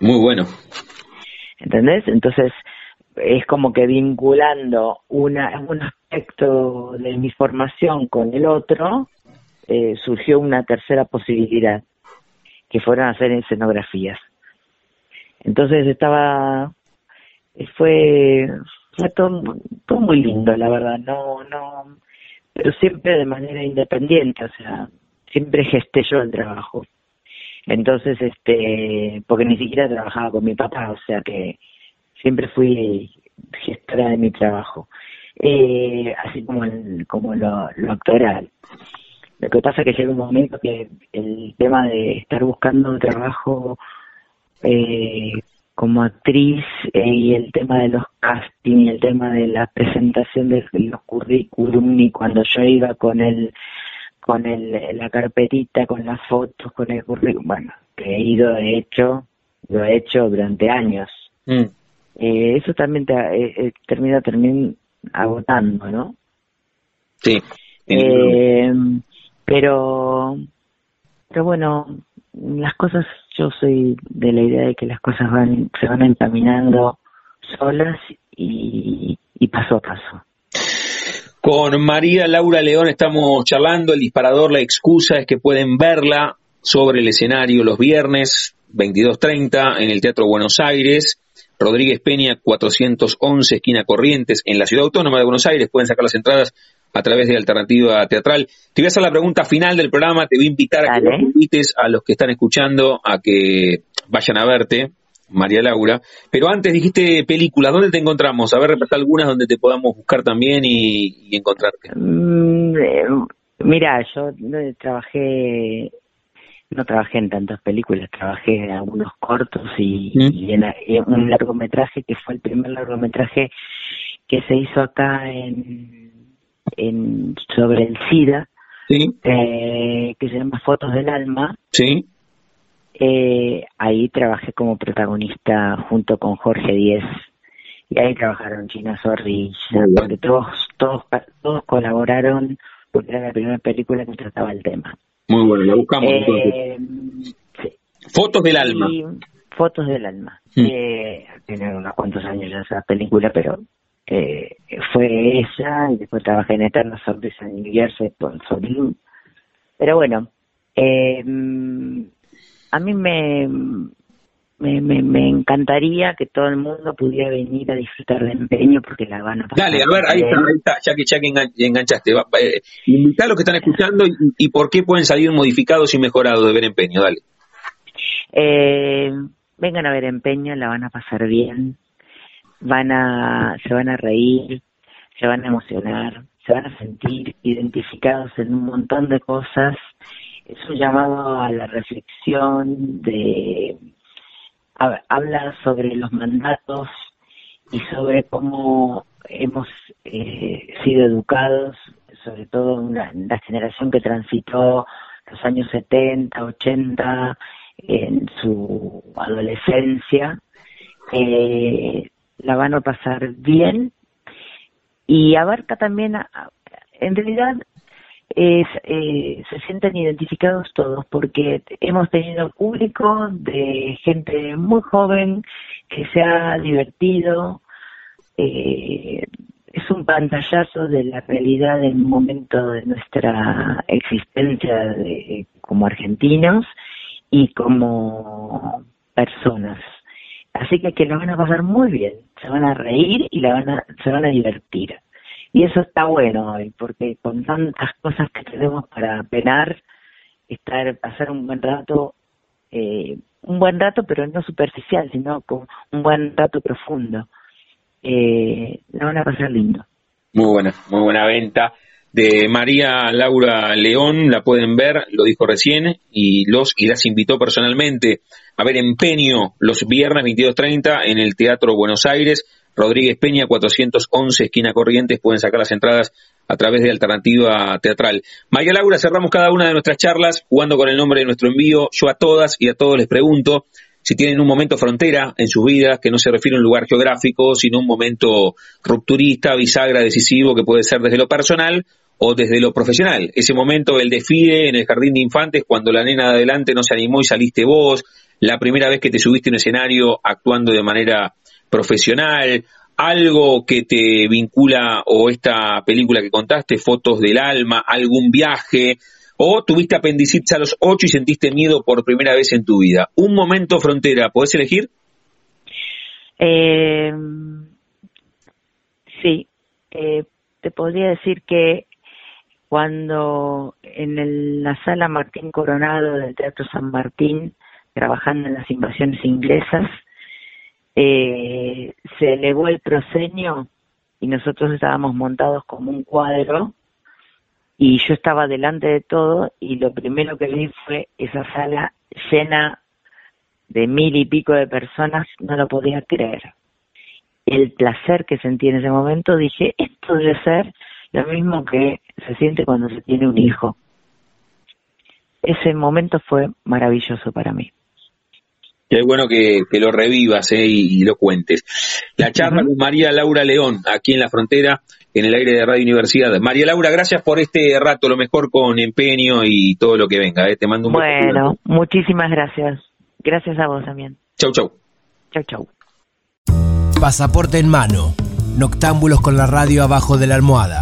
Muy bueno. ¿Entendés? Entonces, es como que vinculando una, un aspecto de mi formación con el otro, eh, surgió una tercera posibilidad que fueron hacer escenografías. Entonces estaba, fue, fue todo, muy lindo, la verdad, no, no, pero siempre de manera independiente, o sea, siempre gesté yo el trabajo. Entonces, este, porque ni siquiera trabajaba con mi papá, o sea que siempre fui gestora de mi trabajo, eh, así como el, como lo, lo actoral. Lo que pasa es que llega un momento que el tema de estar buscando trabajo eh, como actriz eh, y el tema de los casting y el tema de la presentación de los currículum y cuando yo iba con el con el, la carpetita, con las fotos, con el currículum, bueno, que he ido, he hecho, lo he hecho durante años. Mm. Eh, eso también te, termina, termina agotando, ¿no? Sí. Eh, pero, pero bueno, las cosas, yo soy de la idea de que las cosas van, se van encaminando solas y, paso a paso. Con María Laura León estamos charlando, el disparador, la excusa es que pueden verla sobre el escenario los viernes 22.30 en el Teatro Buenos Aires, Rodríguez Peña 411, esquina Corrientes, en la Ciudad Autónoma de Buenos Aires. Pueden sacar las entradas a través de Alternativa Teatral. Te voy a hacer la pregunta final del programa, te voy a invitar a que invites a los que están escuchando a que vayan a verte, María Laura. Pero antes dijiste película, ¿dónde te encontramos? A ver, repasar algunas donde te podamos buscar también y, encontrarte. Mm, eh, mira, yo trabajé, no trabajé en tantas películas, trabajé en algunos cortos y, y en, un largometraje que fue el primer largometraje que se hizo acá en en, sobre el SIDA, eh, que se llama Fotos del Alma. Sí. Eh, ahí trabajé como protagonista junto con Jorge Díez y ahí trabajaron China Zorrilla, porque todos, todos, todos colaboraron porque era la primera película que trataba el tema. Muy bueno, la buscamos eh, Fotos del alma. Fotos del alma. Mm. tiene unos cuantos años ya esa película, pero eh, fue ella y después trabajé en Eterna Sorpresa en New Jersey con Solín. Pero bueno, eh, a mí me, me, me, encantaría que todo el mundo pudiera venir a disfrutar de empeño porque la van a pasar. Dale, a ver, ahí está, ahí está, ya que, ya que enganchaste. Eh, invita a los que están escuchando y, por qué pueden salir modificados y mejorados de ver empeño, dale. Eh, vengan a ver empeño, la van a pasar bien van a, se van a reír, se van a emocionar, se van a sentir identificados en un montón de cosas. Es un llamado a la reflexión de habla sobre los mandatos y sobre cómo hemos eh, sido educados, sobre todo la, la generación que transitó los años 70, 80 en su adolescencia, eh, la van a pasar bien y abarca también, en realidad es, eh, se sienten identificados todos porque hemos tenido público de gente muy joven que se ha divertido. Eh, es un pantallazo de la realidad del momento de nuestra existencia como argentinos y como personas. Así que que lo van a pasar muy bien, se van a reír y la van a, se van a divertir. Y eso está bueno hoy, porque con tantas cosas que tenemos para penar, estar, pasar un buen rato, eh, un buen rato, pero no superficial, sino con un buen rato profundo. Eh, van a pasar lindo. Muy buena, muy buena venta de María Laura León, la pueden ver, lo dijo recién, y los y las invitó personalmente a ver Empeño los viernes 22.30 en el Teatro Buenos Aires, Rodríguez Peña 411, esquina Corrientes, pueden sacar las entradas a través de Alternativa Teatral. María Laura, cerramos cada una de nuestras charlas jugando con el nombre de nuestro envío. Yo a todas y a todos les pregunto si tienen un momento frontera en sus vidas, que no se refiere a un lugar geográfico, sino un momento rupturista, bisagra, decisivo, que puede ser desde lo personal o desde lo profesional. Ese momento, el desfile en el jardín de infantes, cuando la nena de adelante no se animó y saliste vos, la primera vez que te subiste en un escenario actuando de manera profesional, algo que te vincula o esta película que contaste, fotos del alma, algún viaje, o tuviste apendicitis a los ocho y sentiste miedo por primera vez en tu vida. Un momento frontera, ¿podés elegir? Eh, sí, eh, te podría decir que cuando en la sala Martín Coronado del Teatro San Martín, trabajando en las invasiones inglesas, eh, se elevó el proscenio y nosotros estábamos montados como un cuadro y yo estaba delante de todo y lo primero que vi fue esa sala llena de mil y pico de personas, no lo podía creer. El placer que sentí en ese momento, dije, esto debe ser lo mismo que se siente cuando se tiene un hijo. Ese momento fue maravilloso para mí. Es bueno que, lo revivas eh, y, lo cuentes. La charla con María Laura León, aquí en la frontera, en el aire de Radio Universidad. María Laura, gracias por este rato, lo mejor con empeño y todo lo que venga. Eh. Te mando un Bueno, muchísimas gracias. Gracias a vos también. Chau, chau. Chau, chau. Pasaporte en mano. Noctámbulos con la radio abajo de la almohada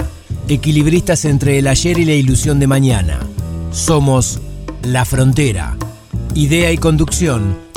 equilibristas entre el ayer y la ilusión de mañana. Somos La Frontera. Idea y conducción,